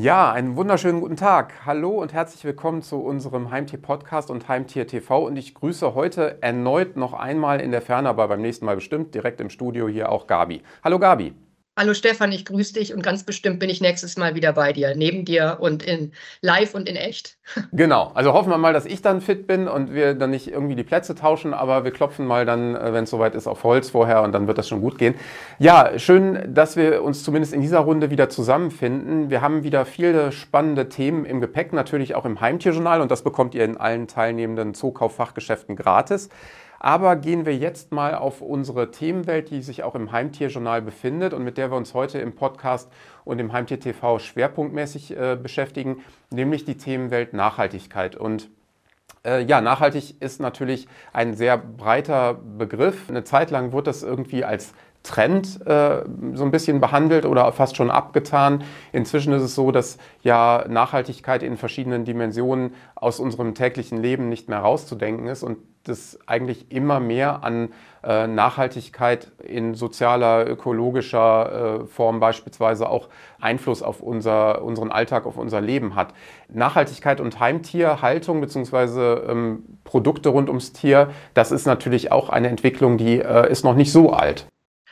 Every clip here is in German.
Ja, einen wunderschönen guten Tag. Hallo und herzlich willkommen zu unserem Heimtier-Podcast und Heimtier TV. Und ich grüße heute erneut noch einmal in der Ferne, aber beim nächsten Mal bestimmt direkt im Studio hier auch Gabi. Hallo Gabi. Hallo Stefan, ich grüße dich und ganz bestimmt bin ich nächstes Mal wieder bei dir, neben dir und in live und in echt. Genau, also hoffen wir mal, dass ich dann fit bin und wir dann nicht irgendwie die Plätze tauschen, aber wir klopfen mal dann, äh, wenn es soweit ist, auf Holz vorher und dann wird das schon gut gehen. Ja, schön, dass wir uns zumindest in dieser Runde wieder zusammenfinden. Wir haben wieder viele spannende Themen im Gepäck, natürlich auch im Heimtierjournal und das bekommt ihr in allen teilnehmenden Zookauffachgeschäften gratis. Aber gehen wir jetzt mal auf unsere Themenwelt, die sich auch im Heimtierjournal befindet und mit der wir uns heute im Podcast und im Heimtier TV schwerpunktmäßig äh, beschäftigen, nämlich die Themenwelt Nachhaltigkeit. Und äh, ja, nachhaltig ist natürlich ein sehr breiter Begriff. Eine Zeit lang wurde das irgendwie als Trend äh, so ein bisschen behandelt oder fast schon abgetan. Inzwischen ist es so, dass ja Nachhaltigkeit in verschiedenen Dimensionen aus unserem täglichen Leben nicht mehr rauszudenken ist und das eigentlich immer mehr an äh, Nachhaltigkeit in sozialer, ökologischer äh, Form beispielsweise auch Einfluss auf unser, unseren Alltag, auf unser Leben hat. Nachhaltigkeit und Heimtierhaltung bzw. Ähm, Produkte rund ums Tier, das ist natürlich auch eine Entwicklung, die äh, ist noch nicht so alt.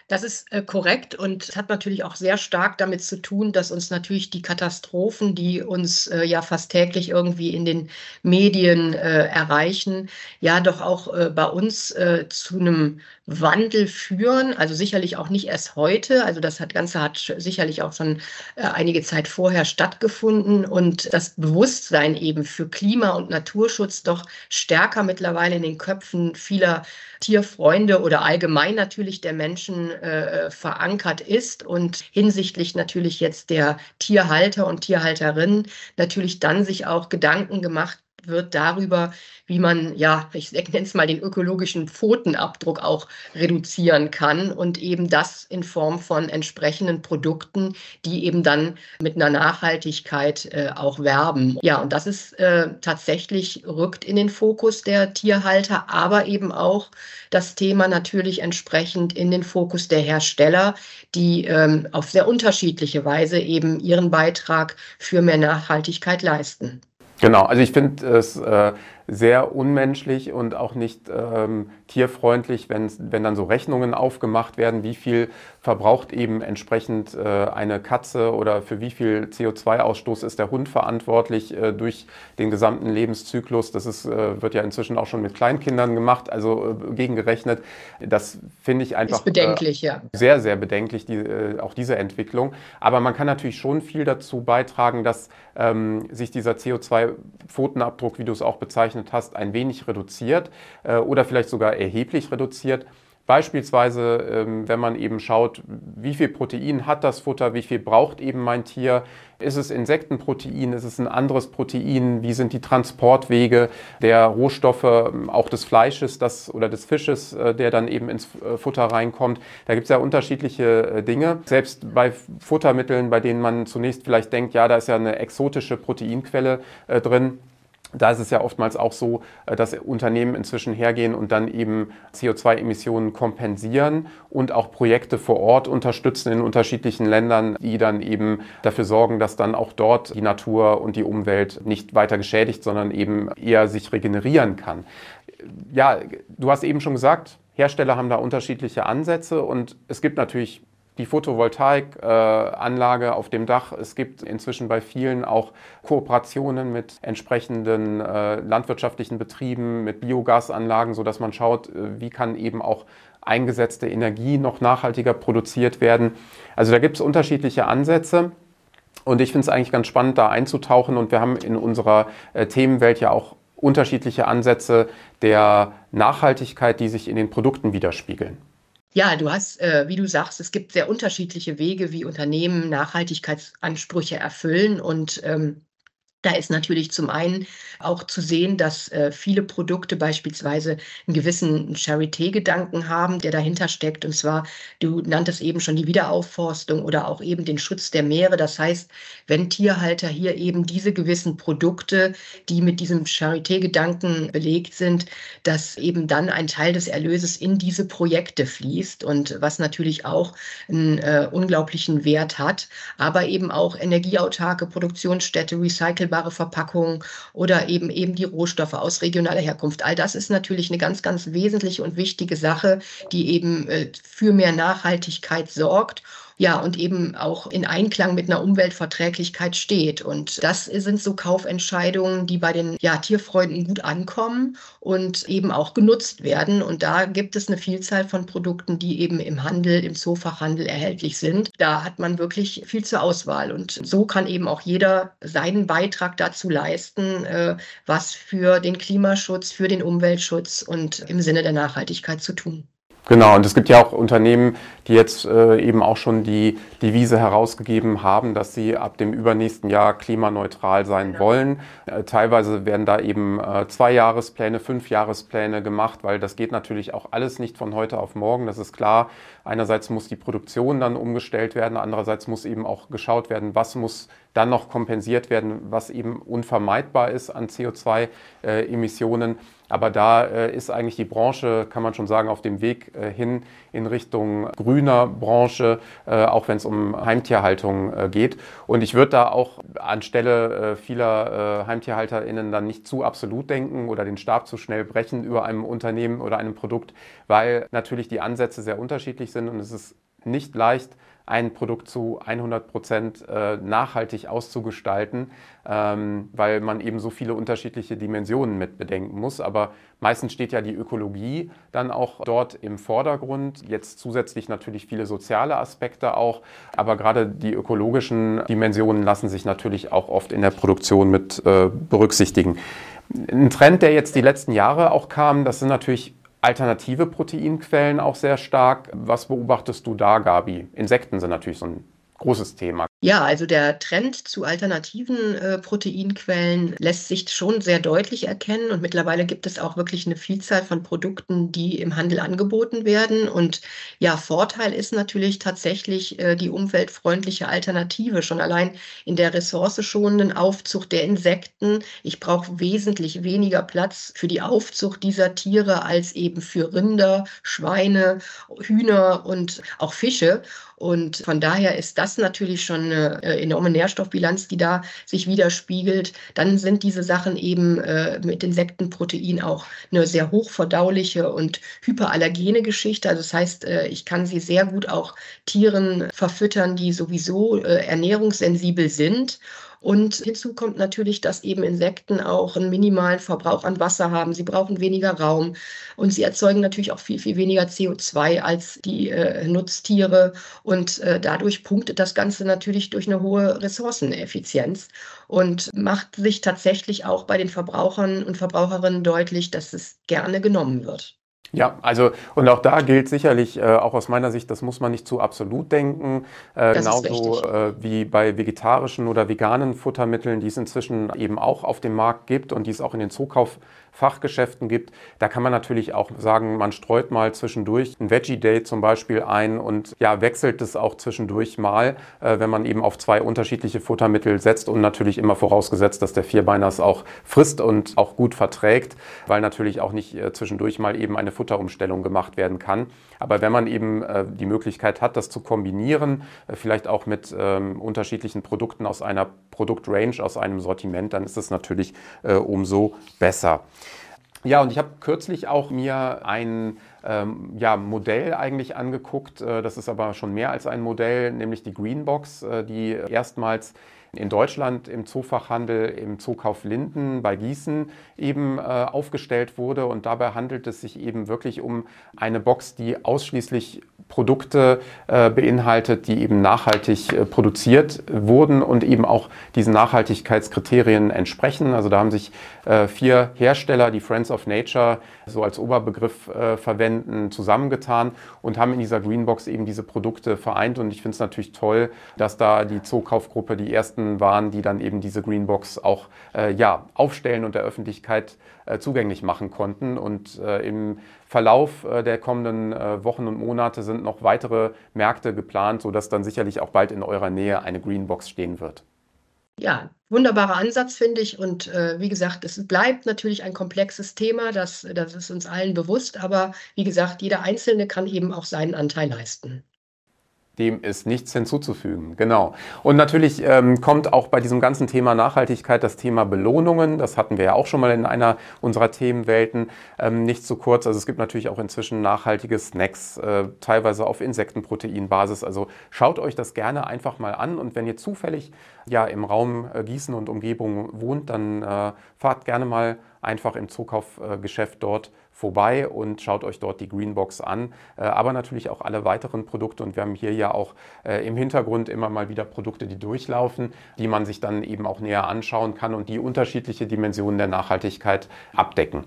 Das ist äh, korrekt und hat natürlich auch sehr stark damit zu tun, dass uns natürlich die Katastrophen, die uns äh, ja fast täglich irgendwie in den Medien äh, erreichen, ja doch auch bei uns zu einem Wandel führen. Also sicherlich auch nicht erst heute. Also das hat, Ganze hat sicherlich auch schon äh, einige Zeit vorher stattgefunden und das Bewusstsein eben für Klima- und Naturschutz doch stärker mittlerweile in den Köpfen vieler Tierfreunde oder allgemein natürlich der Menschen äh, verankert ist und hinsichtlich natürlich jetzt der Tierhalter und Tierhalterinnen natürlich dann sich auch Gedanken gemacht wird darüber, wie man, ja, ich nenne es mal den ökologischen Pfotenabdruck auch reduzieren kann und eben das in Form von entsprechenden Produkten, die eben dann mit einer Nachhaltigkeit äh, auch werben. Ja, und das ist äh, tatsächlich rückt in den Fokus der Tierhalter, aber eben auch das Thema natürlich entsprechend in den Fokus der Hersteller, die ähm, auf sehr unterschiedliche Weise eben ihren Beitrag für mehr Nachhaltigkeit leisten. Genau, also ich finde es äh, sehr unmenschlich und auch nicht ähm, tierfreundlich, wenn, wenn dann so Rechnungen aufgemacht werden, wie viel verbraucht eben entsprechend äh, eine Katze oder für wie viel CO2-Ausstoß ist der Hund verantwortlich äh, durch den gesamten Lebenszyklus. Das ist, äh, wird ja inzwischen auch schon mit Kleinkindern gemacht, also äh, gegengerechnet. Das finde ich einfach bedenklich, ja. Äh, sehr, sehr bedenklich, die, äh, auch diese Entwicklung. Aber man kann natürlich schon viel dazu beitragen, dass ähm, sich dieser CO2-Pfotenabdruck, wie du es auch bezeichnest, gezeichnet hast, ein wenig reduziert äh, oder vielleicht sogar erheblich reduziert. Beispielsweise, ähm, wenn man eben schaut, wie viel Protein hat das Futter, wie viel braucht eben mein Tier, ist es Insektenprotein, ist es ein anderes Protein, wie sind die Transportwege der Rohstoffe, ähm, auch des Fleisches das, oder des Fisches, äh, der dann eben ins äh, Futter reinkommt. Da gibt es ja unterschiedliche Dinge. Selbst bei Futtermitteln, bei denen man zunächst vielleicht denkt, ja, da ist ja eine exotische Proteinquelle drin da ist es ja oftmals auch so, äh, dass Unternehmen inzwischen hergehen und dann eben CO2-Emissionen kompensieren und auch Projekte vor Ort unterstützen in unterschiedlichen Ländern, die dann eben dafür sorgen, dass dann auch dort die Natur und die Umwelt nicht weiter geschädigt, sondern eben eher sich regenerieren kann. Ja, du hast eben schon gesagt, Hersteller haben da unterschiedliche Ansätze und es gibt natürlich die Photovoltaikanlage auf dem Dach. Es gibt inzwischen bei vielen auch Kooperationen mit entsprechenden äh, landwirtschaftlichen Betrieben, mit Biogasanlagen, sodass man schaut, äh, wie kann eben auch eingesetzte Energie noch nachhaltiger produziert werden. Also da gibt es unterschiedliche Ansätze. Und ich finde es eigentlich ganz spannend, da einzutauchen. Und wir haben in unserer äh, Themenwelt ja auch unterschiedliche Ansätze der Nachhaltigkeit, die sich in den Produkten widerspiegeln. Ja, du hast, äh, wie du sagst, es gibt sehr unterschiedliche Wege, wie Unternehmen Nachhaltigkeitsansprüche erfüllen und ähm, Da ist natürlich zum einen auch zu sehen, dass äh, viele Produkte beispielsweise einen gewissen Charité-Gedanken haben, der dahinter steckt. Und zwar, du nanntest eben schon die Wiederaufforstung oder auch eben den Schutz der Meere. Das heißt, wenn Tierhalter hier eben diese gewissen Produkte, die mit diesem Charité-Gedanken belegt sind, dass eben dann ein Teil des Erlöses in diese Projekte fließt und was natürlich auch einen äh, unglaublichen Wert hat, aber eben auch energieautarke Produktionsstätte, recycelbare recycelbare Verpackungen oder eben eben die Rohstoffe aus regionaler Herkunft. All das ist natürlich eine ganz, ganz wesentliche und wichtige Sache, die eben äh, für mehr Nachhaltigkeit sorgt ja, und eben auch in Einklang mit einer Umweltverträglichkeit steht. Und das sind so Kaufentscheidungen, die bei den ja, Tierfreunden gut ankommen und eben auch genutzt werden. Und da gibt es eine Vielzahl von Produkten, die eben im Handel, im Zoofachhandel erhältlich sind. Da hat man wirklich viel zur Auswahl. Und so kann eben auch jeder seinen Beitrag dazu leisten, äh, was für den Klimaschutz, für den Umweltschutz und im Sinne der Nachhaltigkeit zu tun. Genau, und es gibt ja auch Unternehmen, die jetzt äh, eben auch schon die Devise herausgegeben haben, dass sie ab dem übernächsten Jahr klimaneutral sein genau. wollen. Äh, teilweise werden da eben äh, Zwei-Jahrespläne, Fünf-Jahrespläne gemacht, weil das geht natürlich auch alles nicht von heute auf morgen. Das ist klar. Einerseits muss die Produktion dann umgestellt werden, andererseits muss eben auch geschaut werden, was muss dann noch kompensiert werden, was eben unvermeidbar ist an CO2-Emissionen. Aber da äh, ist eigentlich die Branche, kann man schon sagen, auf dem Weg äh, hin in Richtung grüner Branche, äh, auch wenn es um Heimtierhaltung geht. Und ich würde da auch anstelle vieler HeimtierhalterInnen dann nicht zu absolut denken oder den Stab zu schnell brechen über einem Unternehmen oder einem Produkt, weil natürlich die Ansätze sehr unterschiedlich sind und es ist nicht leicht, ein Produkt zu 100 Prozent äh, nachhaltig auszugestalten, ähm, weil man eben so viele unterschiedliche Dimensionen mit bedenken muss. Aber meistens steht ja die Ökologie dann auch dort im Vordergrund. Jetzt zusätzlich natürlich viele soziale Aspekte auch. Aber gerade die ökologischen Dimensionen lassen sich natürlich auch oft in der Produktion mit äh, berücksichtigen. Ein Trend, der jetzt die letzten Jahre auch kam, das sind natürlich alternative Proteinquellen auch sehr stark. Was beobachtest du da, Gabi? Insekten sind natürlich so ein großes Thema. Ja, also der Trend zu alternativen äh, Proteinquellen lässt sich schon sehr deutlich erkennen und mittlerweile gibt es auch wirklich eine Vielzahl von Produkten, die im Handel angeboten werden. Und ja, Vorteil ist natürlich tatsächlich äh, die umweltfreundliche Alternative, schon allein in der ressourceschonenden Aufzucht der Insekten. Ich brauche wesentlich weniger Platz für die Aufzucht dieser Tiere als eben für Rinder, Schweine, Hühner und auch Fische. Und von daher ist das natürlich schon eine äh, enorme Nährstoffbilanz, die da sich widerspiegelt. Dann sind diese Sachen eben äh, mit Insektenprotein auch eine sehr hochverdauliche und hyperallergene Geschichte. Also das heißt, äh, ich kann sie sehr gut auch Tieren verfüttern, die sowieso äh, ernährungssensibel sind. Und hinzu kommt natürlich, dass eben Insekten auch einen minimalen Verbrauch an Wasser haben. Sie brauchen weniger Raum und sie erzeugen natürlich auch viel, viel weniger CO2 als die äh, Nutztiere. Und äh, dadurch punktet das Ganze natürlich durch eine hohe Ressourceneffizienz und macht sich tatsächlich auch bei den Verbrauchern und Verbraucherinnen deutlich, dass es gerne genommen wird. Ja, also und auch da gilt sicherlich, äh, auch aus meiner Sicht, das muss man nicht zu absolut denken. Äh, genauso äh, wie bei vegetarischen oder veganen Futtermitteln, die es inzwischen eben auch auf dem Markt gibt und die es auch in den Zukauf Fachgeschäften gibt. Da kann man natürlich auch sagen, man streut mal zwischendurch ein Veggie Day zum Beispiel ein und ja, wechselt es auch zwischendurch mal, äh, wenn man eben auf zwei unterschiedliche Futtermittel setzt und natürlich immer vorausgesetzt, dass der Vierbeiner es auch frisst und auch gut verträgt, weil natürlich auch nicht äh, zwischendurch mal eben eine Futterumstellung gemacht werden kann. Aber wenn man eben äh, die Möglichkeit hat, das zu kombinieren, äh, vielleicht auch mit ähm, unterschiedlichen Produkten aus einer Produktrange, aus einem Sortiment, dann ist es natürlich äh, umso besser. Ja, und ich habe kürzlich auch mir ein ähm, ja, Modell eigentlich angeguckt. Äh, das ist aber schon mehr als ein Modell, nämlich die Greenbox, äh, die erstmals in Deutschland im Zoofachhandel im Zookauf Linden bei Gießen eben äh, aufgestellt wurde. Und dabei handelt es sich eben wirklich um eine Box, die ausschließlich Produkte äh, beinhaltet, die eben nachhaltig äh, produziert wurden und eben auch diesen Nachhaltigkeitskriterien entsprechen. Also da haben sich äh, vier Hersteller, die Friends of Nature so als Oberbegriff äh, verwenden, zusammengetan und haben in dieser Greenbox eben diese Produkte vereint. Und ich finde es natürlich toll, dass da die Zookaufgruppe die ersten Personen waren, die dann eben diese Greenbox auch äh, ja, aufstellen und der Öffentlichkeit äh, zugänglich machen konnten. Und äh, im Verlauf äh, der kommenden äh, Wochen und Monate sind noch weitere Märkte geplant, sodass dann sicherlich auch bald in eurer Nähe eine Greenbox stehen wird. Ja, wunderbarer Ansatz, finde ich. Und äh, wie gesagt, es bleibt natürlich ein komplexes Thema, das, das ist uns allen bewusst. Aber wie gesagt, jeder Einzelne kann eben auch seinen Anteil leisten. Dem ist nichts hinzuzufügen, genau. Und natürlich ähm, kommt auch bei diesem ganzen Thema Nachhaltigkeit das Thema Belohnungen. Das hatten wir ja auch schon mal in einer unserer Themenwelten ähm, nicht zu kurz. Also es gibt natürlich auch inzwischen nachhaltige Snacks, äh, teilweise auf Insektenproteinbasis. Also schaut euch das gerne einfach mal an. Und wenn ihr zufällig ja im Raum äh, Gießen und Umgebung wohnt, dann äh, fahrt gerne mal einfach im Zukaufgeschäft dort vorbei und schaut euch dort die Greenbox an, äh, aber natürlich auch alle weiteren Produkte. Und wir haben hier ja auch äh, im Hintergrund immer mal wieder Produkte, die durchlaufen, die man sich dann eben auch näher anschauen kann und die unterschiedliche Dimensionen der Nachhaltigkeit abdecken.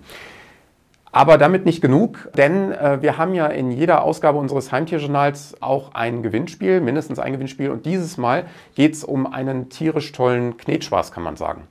Aber damit nicht genug, denn äh, wir haben ja in jeder Ausgabe unseres Heimtierjournals auch ein Gewinnspiel, mindestens ein Gewinnspiel. Und dieses Mal geht es um einen tierisch tollen Knetspaß, kann man sagen.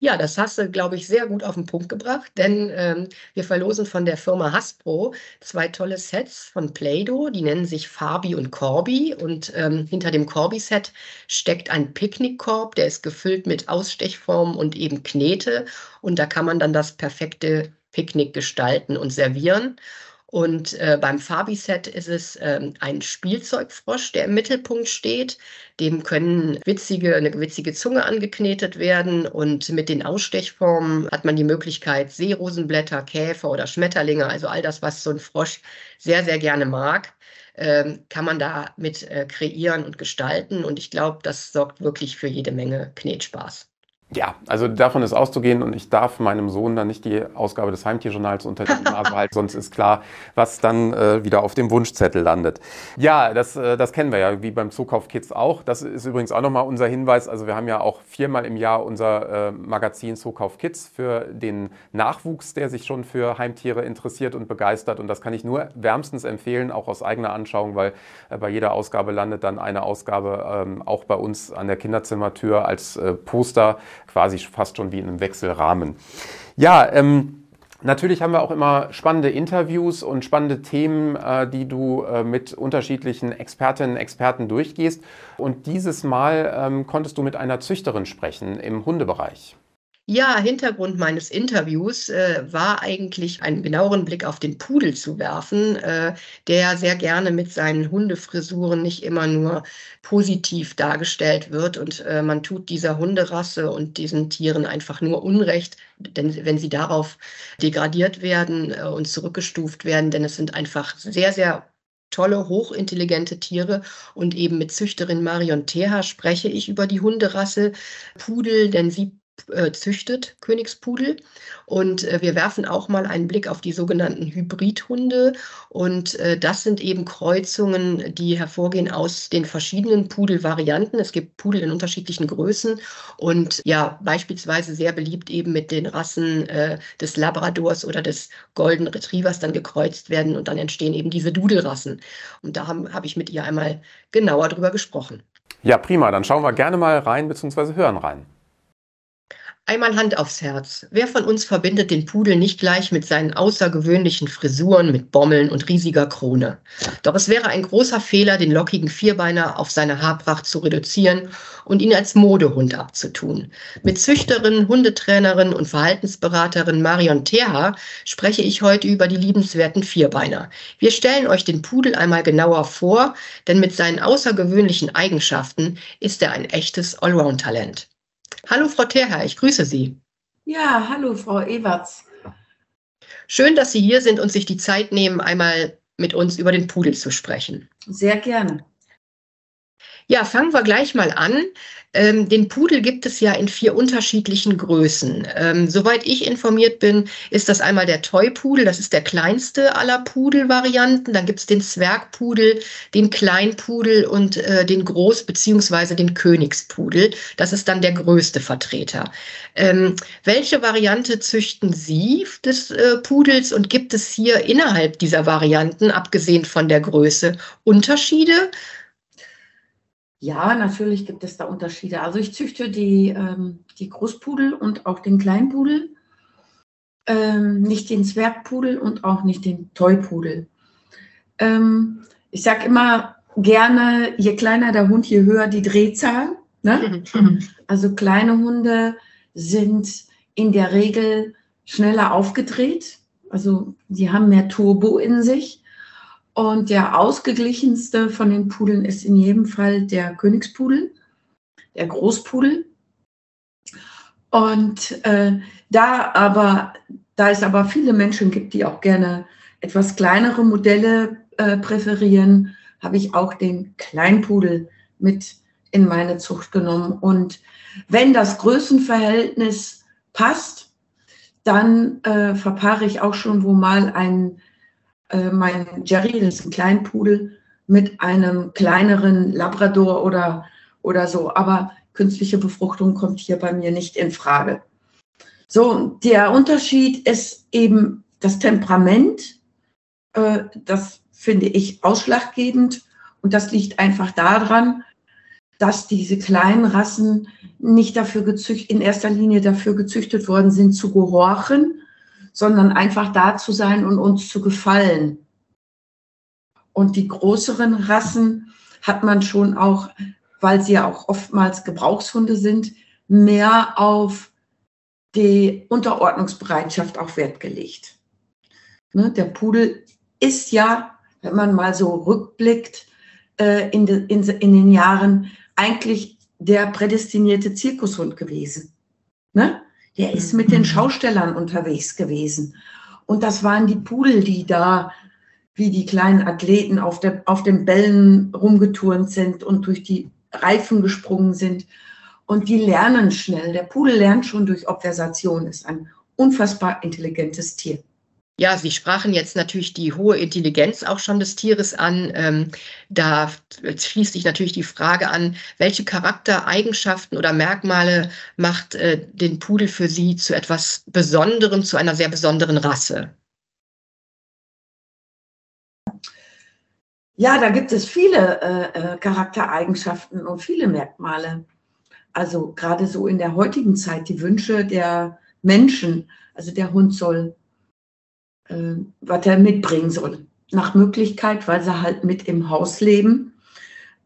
Ja, das hast du, glaube ich, sehr gut auf den Punkt gebracht, denn ähm, wir verlosen von der Firma Hasbro zwei tolle Sets von Play-Doh, die nennen sich Fabi und Corby und ähm, hinter dem Corby-Set steckt ein Picknickkorb, der ist gefüllt mit Ausstechformen und eben Knete und da kann man dann das perfekte Picknick gestalten und servieren. Und äh, beim Fabi-Set ist es ähm, ein Spielzeugfrosch, der im Mittelpunkt steht. Dem können witzige, eine witzige Zunge angeknetet werden. Und mit den Ausstechformen hat man die Möglichkeit, Seerosenblätter, Käfer oder Schmetterlinge, also all das, was so ein Frosch sehr, sehr gerne mag, ähm, kann man da mit äh, kreieren und gestalten. Und ich glaube, das sorgt wirklich für jede Menge Knetspaß. Ja, also davon ist auszugehen und ich darf meinem Sohn dann nicht die Ausgabe des Heimtierjournals unter die Nase halten, sonst ist klar, was dann äh, wieder auf dem Wunschzettel landet. Ja, das, äh, das kennen wir ja, wie beim Zukauf Kids auch. Das ist übrigens auch nochmal unser Hinweis. Also wir haben ja auch viermal im Jahr unser äh, Magazin Zukauf Kids für den Nachwuchs, der sich schon für Heimtiere interessiert und begeistert. Und das kann ich nur wärmstens empfehlen, auch aus eigener Anschauung, weil äh, bei jeder Ausgabe landet dann eine Ausgabe ähm, auch bei uns an der Kinderzimmertür als äh, Poster quasi fast schon wie in einem Wechselrahmen. Ja, ähm, Natürlich haben wir auch immer spannende Interviews und spannende Themen, äh, die du äh, mit unterschiedlichen Expertinnen und Experten durchgehst. Und dieses Mal ähm, konntest du mit einer Züchterin sprechen im Hundebereich. Ja, Hintergrund meines Interviews äh, war eigentlich einen genaueren Blick auf den Pudel zu werfen, äh, der sehr gerne mit seinen Hundefrisuren nicht immer nur positiv dargestellt wird. Und äh, man tut dieser Hunderasse und diesen Tieren einfach nur Unrecht, denn wenn sie darauf degradiert werden äh, und zurückgestuft werden, denn es sind einfach sehr, sehr tolle, hochintelligente Tiere. Und eben mit Züchterin Marion Teha spreche ich über die Hunderasse Pudel, denn sie äh, züchtet, Königspudel. Und äh, wir werfen auch mal einen Blick auf die sogenannten Hybridhunde. Und äh, das sind eben Kreuzungen, die hervorgehen aus den verschiedenen Pudelvarianten. Es gibt Pudel in unterschiedlichen Größen und ja, beispielsweise sehr beliebt eben mit den Rassen äh, des Labradors oder des Golden Retrievers dann gekreuzt werden und dann entstehen eben diese Dudelrassen. Und da habe hab ich mit ihr einmal genauer drüber gesprochen. Ja, prima. Dann schauen wir gerne mal rein bzw. hören rein. Einmal Hand aufs Herz. Wer von uns verbindet den Pudel nicht gleich mit seinen außergewöhnlichen Frisuren, mit Bommeln und riesiger Krone? Doch es wäre ein großer Fehler, den lockigen Vierbeiner auf seine Haarpracht zu reduzieren und ihn als Modehund abzutun. Mit Züchterin, Hundetrainerin und Verhaltensberaterin Marion Terha spreche ich heute über die liebenswerten Vierbeiner. Wir stellen euch den Pudel einmal genauer vor, denn mit seinen außergewöhnlichen Eigenschaften ist er ein echtes Allround-Talent. Hallo, Frau Terher, ich grüße Sie. Ja, hallo, Frau Ewerts. Schön, dass Sie hier sind und sich die Zeit nehmen, einmal mit uns über den Pudel zu sprechen. Sehr gerne. Ja, fangen wir gleich mal an. Ähm, den Pudel gibt es ja in vier unterschiedlichen Größen. Ähm, soweit ich informiert bin, ist das einmal der Toy-Pudel, das ist der kleinste aller Pudelvarianten. Dann gibt es den Zwergpudel, den Kleinpudel und äh, den Groß- bzw. den Königspudel. Das ist dann der größte Vertreter. Ähm, welche Variante züchten Sie des äh, Pudels und gibt es hier innerhalb dieser Varianten, abgesehen von der Größe, Unterschiede? Ja, natürlich gibt es da Unterschiede. Also ich züchte die, ähm, die Großpudel und auch den Kleinpudel, ähm, nicht den Zwergpudel und auch nicht den Toypudel. Ähm, ich sage immer gerne, je kleiner der Hund, je höher die Drehzahl. Ne? Also kleine Hunde sind in der Regel schneller aufgedreht. Also die haben mehr Turbo in sich. Und der ausgeglichenste von den Pudeln ist in jedem Fall der Königspudel, der Großpudel. Und äh, da aber, da es aber viele Menschen gibt, die auch gerne etwas kleinere Modelle äh, präferieren, habe ich auch den Kleinpudel mit in meine Zucht genommen. Und wenn das Größenverhältnis passt, dann äh, verpaare ich auch schon wo mal ein äh, mein Jerry, das ist ein Kleinpudel, mit einem kleineren Labrador oder, oder so. Aber künstliche Befruchtung kommt hier bei mir nicht in Frage. So, der Unterschied ist eben das Temperament. Äh, das finde ich ausschlaggebend. Und das liegt einfach daran, dass diese kleinen Rassen nicht dafür gezüchtet, in erster Linie dafür gezüchtet worden sind, zu gehorchen, sondern einfach da zu sein und uns zu gefallen. Und die größeren Rassen hat man schon auch, weil sie ja auch oftmals Gebrauchshunde sind, mehr auf die Unterordnungsbereitschaft auch Wert gelegt. Ne, der Pudel ist ja, wenn man mal so rückblickt, äh, in, de, in, in, den Jahren eigentlich der prädestinierte Zirkushund gewesen. Ne? Der ist mit den mhm. Schaustellern unterwegs gewesen. Und das waren die Pudel, die da wie die kleinen Athleten auf, der, auf den Bällen rumgeturnt sind und durch die Reifen gesprungen sind. Und die lernen schnell. Der Pudel lernt schon durch Obversation, ist ein unfassbar intelligentes Tier. Ja, Sie sprachen jetzt natürlich die hohe Intelligenz auch schon des Tieres an. Ähm, da schließt sich natürlich die Frage an, welche Charaktereigenschaften oder Merkmale macht äh, den Pudel für Sie zu etwas Besonderem, zu einer sehr besonderen Rasse? Ja, da gibt es viele äh, äh Charaktereigenschaften und viele Merkmale. Also gerade so in der heutigen Zeit, die Wünsche der Menschen. Also der Hund soll äh, was er mitbringen soll. Nach Möglichkeit, weil sie halt mit im Haus leben.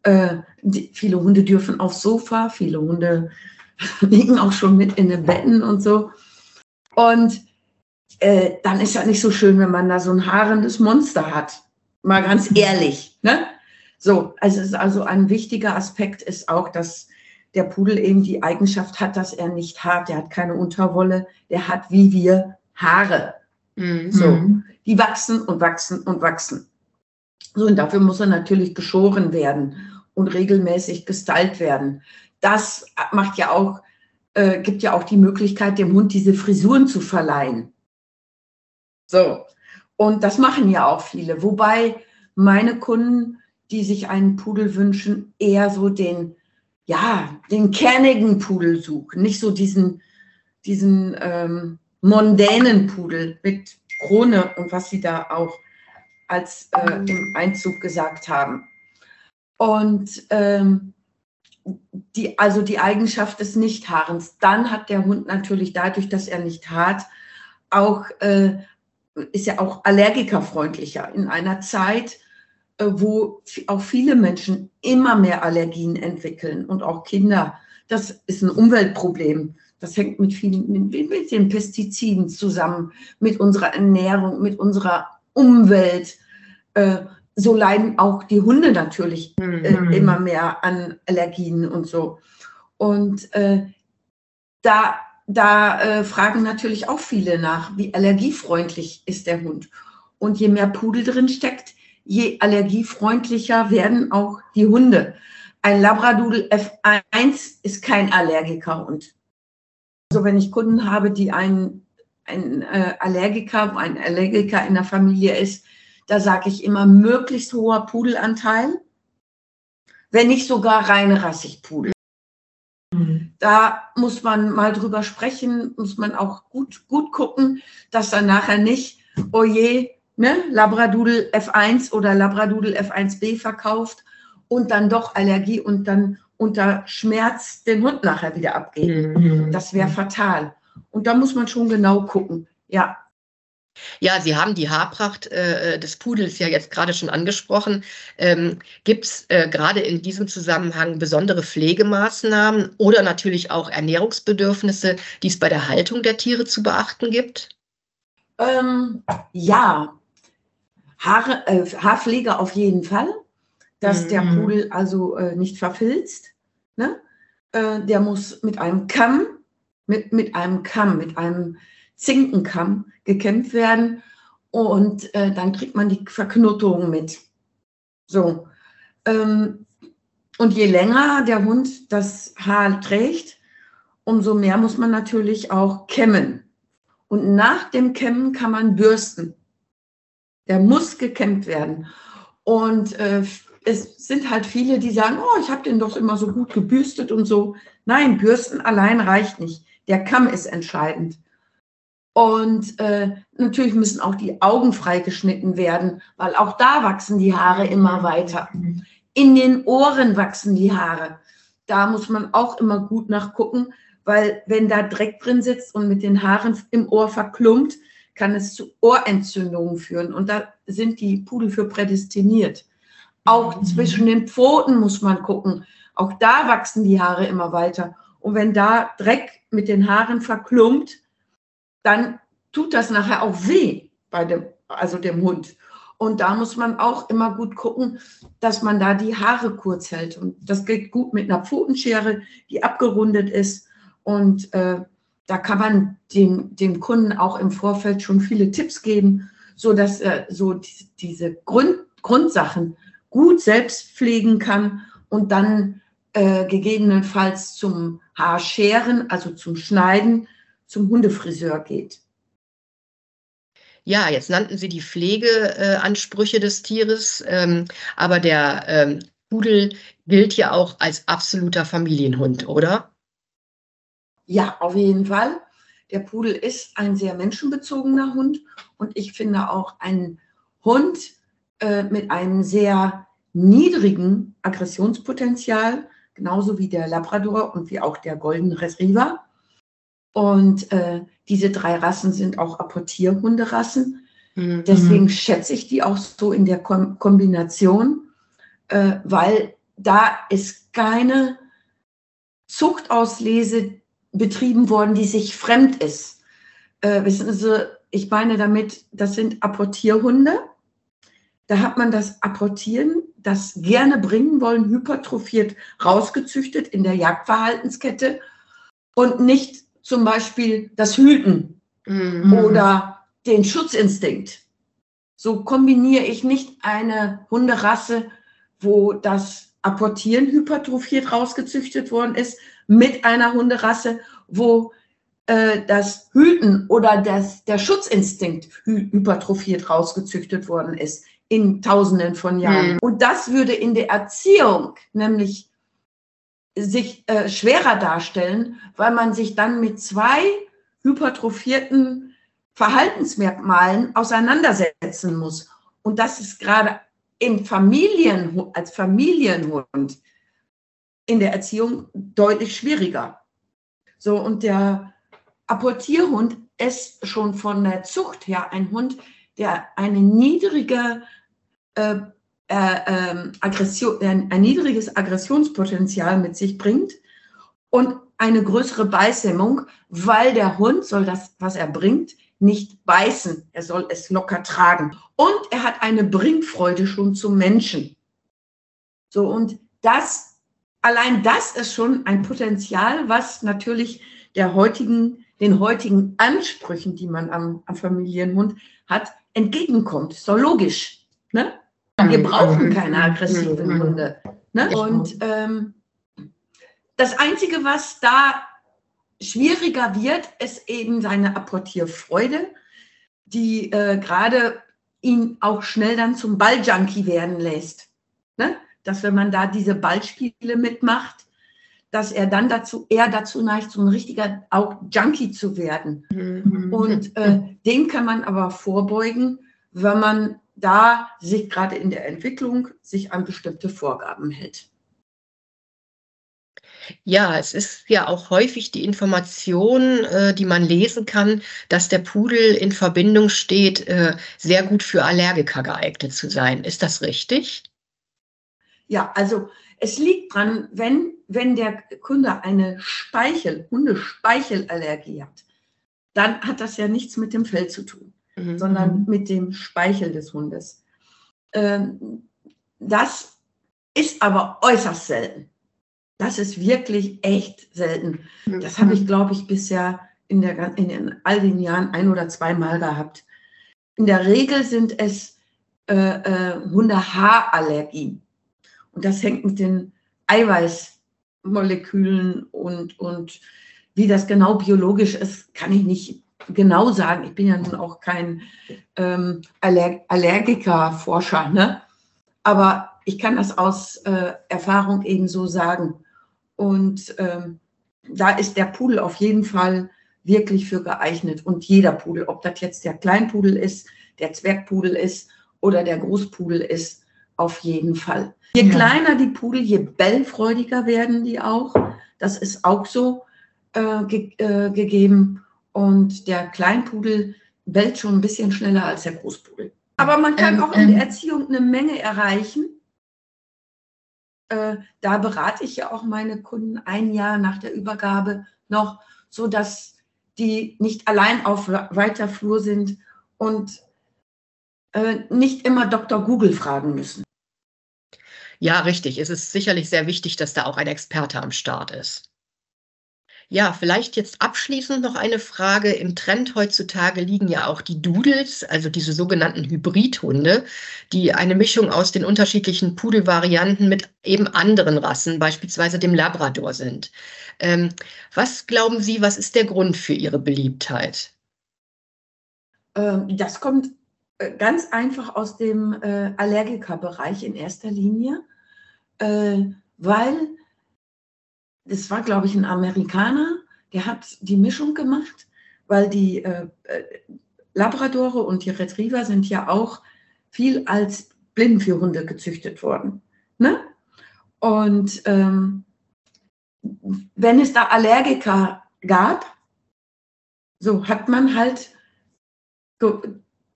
Äh, die, viele Hunde dürfen aufs Sofa, viele Hunde liegen auch schon mit in den Betten und so. Und äh, dann ist ja nicht so schön, wenn man da so ein haarendes Monster hat. Mal ganz ehrlich. Ne? So, also, ist also ein wichtiger Aspekt ist auch, dass der Pudel eben die Eigenschaft hat, dass er nicht hart, der hat keine Unterwolle, der hat wie wir Haare. Mhm. So, die wachsen und wachsen und wachsen. So, und dafür muss er natürlich geschoren werden und regelmäßig gestylt werden. Das macht ja auch, äh, gibt ja auch die Möglichkeit, dem Hund diese Frisuren zu verleihen. So, und das machen ja auch viele. Wobei meine Kunden, die sich einen Pudel wünschen, eher so den, ja, den kernigen Pudel suchen, nicht so diesen, diesen ähm, mondänen Pudel mit Krone und was sie da auch als äh, im Einzug gesagt haben. Und ähm, die, also die Eigenschaft des Nichthaarens. Dann hat der Hund natürlich dadurch, dass er nicht hart, auch äh, ist ja auch allergikerfreundlicher in einer Zeit, äh, wo auch viele Menschen immer mehr Allergien entwickeln und auch Kinder. Das ist ein Umweltproblem. Das hängt mit vielen, mit, mit den Pestiziden zusammen, mit unserer Ernährung, mit unserer Umwelt. Äh, so leiden auch die Hunde natürlich äh, mhm. immer mehr an Allergien und so. Und äh, da, da äh, fragen natürlich auch viele nach, wie allergiefreundlich ist der Hund. Und je mehr Pudel drin steckt, je allergiefreundlicher werden auch die Hunde. Ein Labradudel F1 ist kein Allergikerhund. Also wenn ich Kunden habe, die ein, ein äh, Allergiker, ein Allergiker in der Familie ist, da sage ich immer möglichst hoher Pudelanteil, wenn nicht sogar reine Rassigpudel. Mhm. Da muss man mal drüber sprechen, muss man auch gut, gut gucken, dass dann nachher nicht, oh je, ne, Labradudel F1 oder Labradudel F1b verkauft und dann doch Allergie und dann unter Schmerz den Hund nachher wieder abgeben. Das wäre fatal. Und da muss man schon genau gucken. Ja, ja, Sie haben die Haarpracht äh, des Pudels ja jetzt gerade schon angesprochen. Ähm, Gibt es äh, gerade in diesem Zusammenhang besondere Pflegemaßnahmen oder natürlich auch Ernährungsbedürfnisse, die es bei der Haltung der Tiere zu beachten gibt? ähm, ja. Haare, äh, Haarpflege auf jeden Fall, dass der Mhm. Pudel also äh, nicht verfilzt. Ne? Äh, der muss mit einem Kamm, mit, mit einem Kamm, mit einem Zinkenkamm gekämmt werden und äh, dann kriegt man die Verknottung mit. So. Ähm, und je länger der Hund das Haar trägt, umso mehr muss man natürlich auch kämmen. Und nach dem Kämmen kann man bürsten. Der muss gekämmt werden. Und äh, es sind halt viele, die sagen, oh, ich habe den doch immer so gut gebürstet und so. Nein, bürsten allein reicht nicht. Der Kamm ist entscheidend. Und äh, natürlich müssen auch die Augen freigeschnitten werden, weil auch da wachsen die Haare immer weiter. In den Ohren wachsen die Haare. Da muss man auch immer gut nachgucken, weil wenn da Dreck drin sitzt und mit den Haaren im Ohr verklumpt, kann es zu Ohrentzündungen führen. Und da sind die Pudel für prädestiniert. Auch zwischen den Pfoten muss man gucken. Auch da wachsen die Haare immer weiter. Und wenn da Dreck mit den Haaren verklumpt, dann tut das nachher auch weh bei dem, also dem Hund. Und da muss man auch immer gut gucken, dass man da die Haare kurz hält. Und das geht gut mit einer Pfotenschere, die abgerundet ist. Und äh, da kann man dem, dem Kunden auch im Vorfeld schon viele Tipps geben, sodass er so die, diese Grund, Grundsachen gut selbst pflegen kann und dann äh, gegebenenfalls zum Haarscheren, also zum Schneiden, zum Hundefriseur geht. Ja, jetzt nannten Sie die Pflegeansprüche des Tieres, ähm, aber der ähm, Pudel gilt ja auch als absoluter Familienhund, oder? Ja, auf jeden Fall. Der Pudel ist ein sehr menschenbezogener Hund und ich finde auch ein Hund äh, mit einem sehr niedrigen Aggressionspotenzial, genauso wie der Labrador und wie auch der Golden Retriever. Und äh, diese drei Rassen sind auch Apportierhunderassen. Mhm. Deswegen schätze ich die auch so in der Kom Kombination, äh, weil da ist keine Zuchtauslese betrieben worden, die sich fremd ist. Äh, wissen Sie, ich meine damit, das sind Apportierhunde. Da hat man das Apportieren, das gerne bringen wollen, hypertrophiert rausgezüchtet in der Jagdverhaltenskette und nicht zum Beispiel das Hüten Mhm. oder den Schutzinstinkt. So kombiniere ich nicht eine Hunderasse, wo das Apportieren hypertrophiert rausgezüchtet worden ist, mit einer Hunderasse, wo äh, das Hüten oder das, der Schutzinstinkt hy hypertrophiert rausgezüchtet worden ist in Tausenden von Jahren. Mhm. Und das würde in der Erziehung nämlich sich äh, schwerer darstellen, weil man sich dann mit zwei hypertrophierten Verhaltensmerkmalen auseinandersetzen muss. Und das ist gerade im Familien, als Familienhund in der Erziehung deutlich schwieriger. So, und der Apportierhund ist schon von der Zucht her ein Hund, der eine niedrige äh, äh, ähm, Aggression, ein, ein niedriges Aggressionspotenzial mit sich bringt und eine größere Beißhemmung, weil der Hund soll das, was er bringt, nicht beißen. Er soll es locker tragen. Und er hat eine Bringfreude schon zum Menschen. So, und das, allein das ist schon ein Potenzial, was natürlich der heutigen, den heutigen Ansprüchen, die man am, am Familienhund hat, entgegenkommt. Ist doch logisch. Ne? Wir brauchen keine aggressiven Hunde. Ne? Und ähm, das Einzige, was da schwieriger wird, ist eben seine Apportierfreude, die äh, gerade ihn auch schnell dann zum Balljunkie werden lässt. Ne? Dass wenn man da diese Ballspiele mitmacht, dass er dann dazu eher dazu neigt, so ein richtiger auch Junkie zu werden. Mhm. Und äh, dem kann man aber vorbeugen, wenn man da sich gerade in der Entwicklung sich an bestimmte Vorgaben hält. Ja, es ist ja auch häufig die Information, äh, die man lesen kann, dass der Pudel in Verbindung steht, äh, sehr gut für Allergiker geeignet zu sein. Ist das richtig? Ja, also es liegt dran, wenn, wenn der Kunde eine Speichel, Hundespeichelallergie hat, dann hat das ja nichts mit dem Fell zu tun, mhm. sondern mhm. mit dem Speichel des Hundes. Ähm, das ist aber äußerst selten. Das ist wirklich echt selten. Das habe ich, glaube ich, bisher in, der, in all den Jahren ein oder zweimal gehabt. In der Regel sind es äh, äh, Hundehaarallergien. Und das hängt mit den Eiweißmolekülen und, und wie das genau biologisch ist, kann ich nicht genau sagen. Ich bin ja nun auch kein ähm, Aller Allergiker-Forscher, ne? aber ich kann das aus äh, Erfahrung eben so sagen. Und ähm, da ist der Pudel auf jeden Fall wirklich für geeignet. Und jeder Pudel, ob das jetzt der Kleinpudel ist, der Zwergpudel ist oder der Großpudel ist, auf jeden Fall. Je ja. kleiner die Pudel, je bellfreudiger werden die auch. Das ist auch so äh, ge äh, gegeben. Und der Kleinpudel bellt schon ein bisschen schneller als der Großpudel. Aber man kann ähm, auch in der ähm, Erziehung eine Menge erreichen. Äh, da berate ich ja auch meine Kunden ein Jahr nach der Übergabe noch, so dass die nicht allein auf weiter Flur sind und äh, nicht immer Dr. Google fragen müssen. Ja, richtig. Es ist sicherlich sehr wichtig, dass da auch ein Experte am Start ist. Ja, vielleicht jetzt abschließend noch eine Frage. Im Trend heutzutage liegen ja auch die Doodles, also diese sogenannten Hybridhunde, die eine Mischung aus den unterschiedlichen Pudelvarianten mit eben anderen Rassen, beispielsweise dem Labrador sind. Ähm, was glauben Sie, was ist der Grund für Ihre Beliebtheit? Ähm, das kommt äh, ganz einfach aus dem äh, Allergikerbereich in erster Linie, äh, weil das war, glaube ich, ein Amerikaner, der hat die Mischung gemacht, weil die äh, äh, Labradore und die Retriever sind ja auch viel als Blindenführhunde gezüchtet worden. Ne? Und ähm, wenn es da Allergiker gab, so hat man halt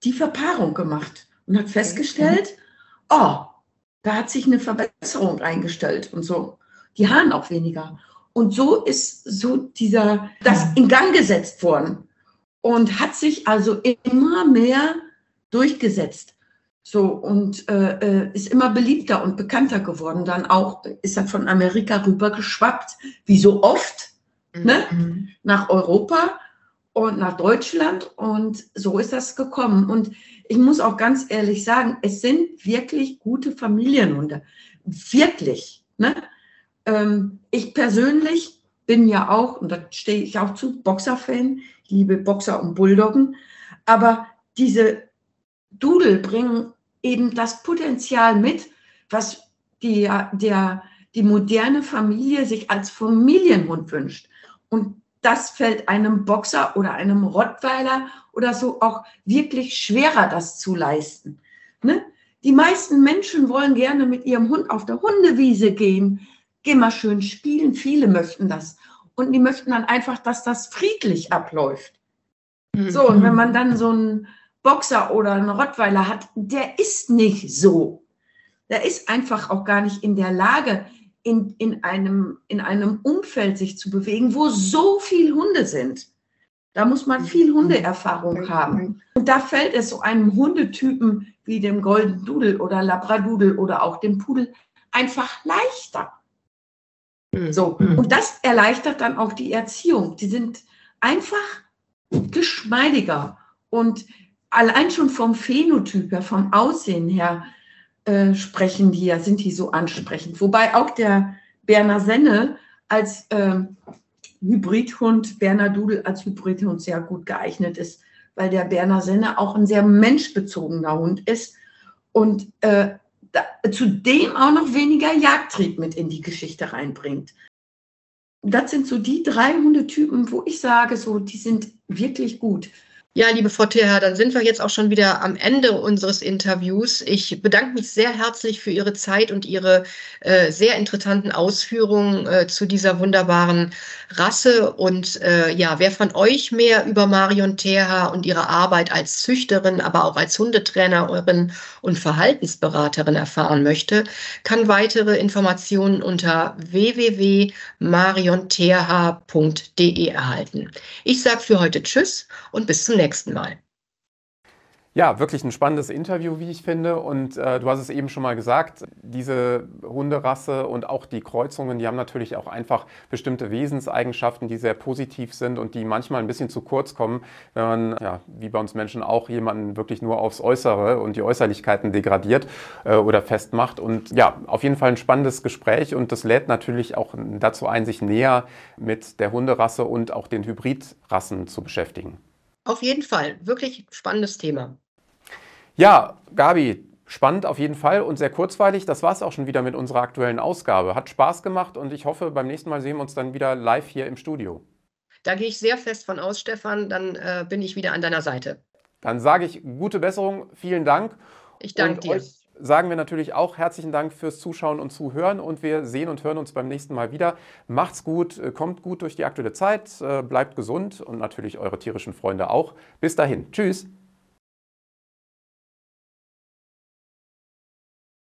die Verpaarung gemacht und hat festgestellt, oh, da hat sich eine Verbesserung eingestellt und so die Haaren auch weniger. Und so ist so dieser, das in Gang gesetzt worden und hat sich also immer mehr durchgesetzt. So und äh, äh ist immer beliebter und bekannter geworden. Dann auch ist er von Amerika rüber geschwappt, wie so oft, ne? mhm. ne? nach Europa und nach Deutschland. Und so ist das gekommen. Und ich muss auch ganz ehrlich sagen, es sind wirklich gute Familienhunde. Wirklich. Ne? Ähm, ich persönlich bin ja auch, und da stehe ich auch zu, Boxer-Fan, ich liebe Boxer und Bulldoggen, aber diese Dudel bringen eben das Potenzial mit, was die, der, die moderne Familie sich als Familienhund wünscht. Und das fällt einem Boxer oder einem Rottweiler oder so auch wirklich schwerer, das zu leisten. Ne? Die meisten Menschen wollen gerne mit ihrem Hund auf der Hundewiese gehen, geh mal schön spielen. Viele möchten das. Und die möchten dann einfach, dass das friedlich abläuft. Mhm. So, und wenn man dann so einen Boxer oder einen Rottweiler hat, der ist nicht so. Der ist einfach auch gar nicht in der Lage, in, in, einem, in einem Umfeld sich zu bewegen, wo so viele Hunde sind. Da muss man viel Hundeerfahrung haben. Und da fällt es so einem Hundetypen wie dem Golden Dudel oder Labradudel oder auch dem Pudel einfach leichter. Mhm. So. Mhm. Und das erleichtert dann auch die Erziehung. Die sind einfach geschmeidiger und allein schon vom Phänotyp her, vom Aussehen her, äh, sprechen die ja, sind die so ansprechend. Wobei auch der Berner Senne als äh, Hybridhund, Berner Dudel als Hybridhund sehr gut geeignet ist, weil der Berner Senne auch ein sehr menschbezogener Hund ist und äh, da, zudem auch noch weniger Jagdtrieb mit in die Geschichte reinbringt. Das sind so die drei Hundetypen, wo ich sage, so, die sind wirklich gut. Ja, liebe Frau Theher, dann sind wir jetzt auch schon wieder am Ende unseres Interviews. Ich bedanke mich sehr herzlich für Ihre Zeit und Ihre äh, sehr interessanten Ausführungen äh, zu dieser wunderbaren Rasse. Und äh, ja, wer von euch mehr über Marion Theher und ihre Arbeit als Züchterin, aber auch als Hundetrainerin und Verhaltensberaterin erfahren möchte, kann weitere Informationen unter www.mariontheher.de erhalten. Ich sage für heute Tschüss und bis zum nächsten Mal nächsten Mal. Ja, wirklich ein spannendes Interview, wie ich finde. Und äh, du hast es eben schon mal gesagt, diese Hunderasse und auch die Kreuzungen, die haben natürlich auch einfach bestimmte Wesenseigenschaften, die sehr positiv sind und die manchmal ein bisschen zu kurz kommen, wenn man, ja, wie bei uns Menschen auch, jemanden wirklich nur aufs Äußere und die Äußerlichkeiten degradiert äh, oder festmacht. Und ja, auf jeden Fall ein spannendes Gespräch und das lädt natürlich auch dazu ein, sich näher mit der Hunderasse und auch den Hybridrassen zu beschäftigen. Auf jeden Fall, wirklich spannendes Thema. Ja, Gabi, spannend auf jeden Fall und sehr kurzweilig. Das war es auch schon wieder mit unserer aktuellen Ausgabe. Hat Spaß gemacht und ich hoffe, beim nächsten Mal sehen wir uns dann wieder live hier im Studio. Da gehe ich sehr fest von aus, Stefan. Dann äh, bin ich wieder an deiner Seite. Dann sage ich gute Besserung, vielen Dank. Ich danke dir. Euch sagen wir natürlich auch herzlichen Dank fürs Zuschauen und Zuhören und wir sehen und hören uns beim nächsten Mal wieder. Macht's gut, äh, kommt gut durch die aktuelle Zeit, äh, bleibt gesund und natürlich eure tierischen Freunde auch. Bis dahin. Tschüss.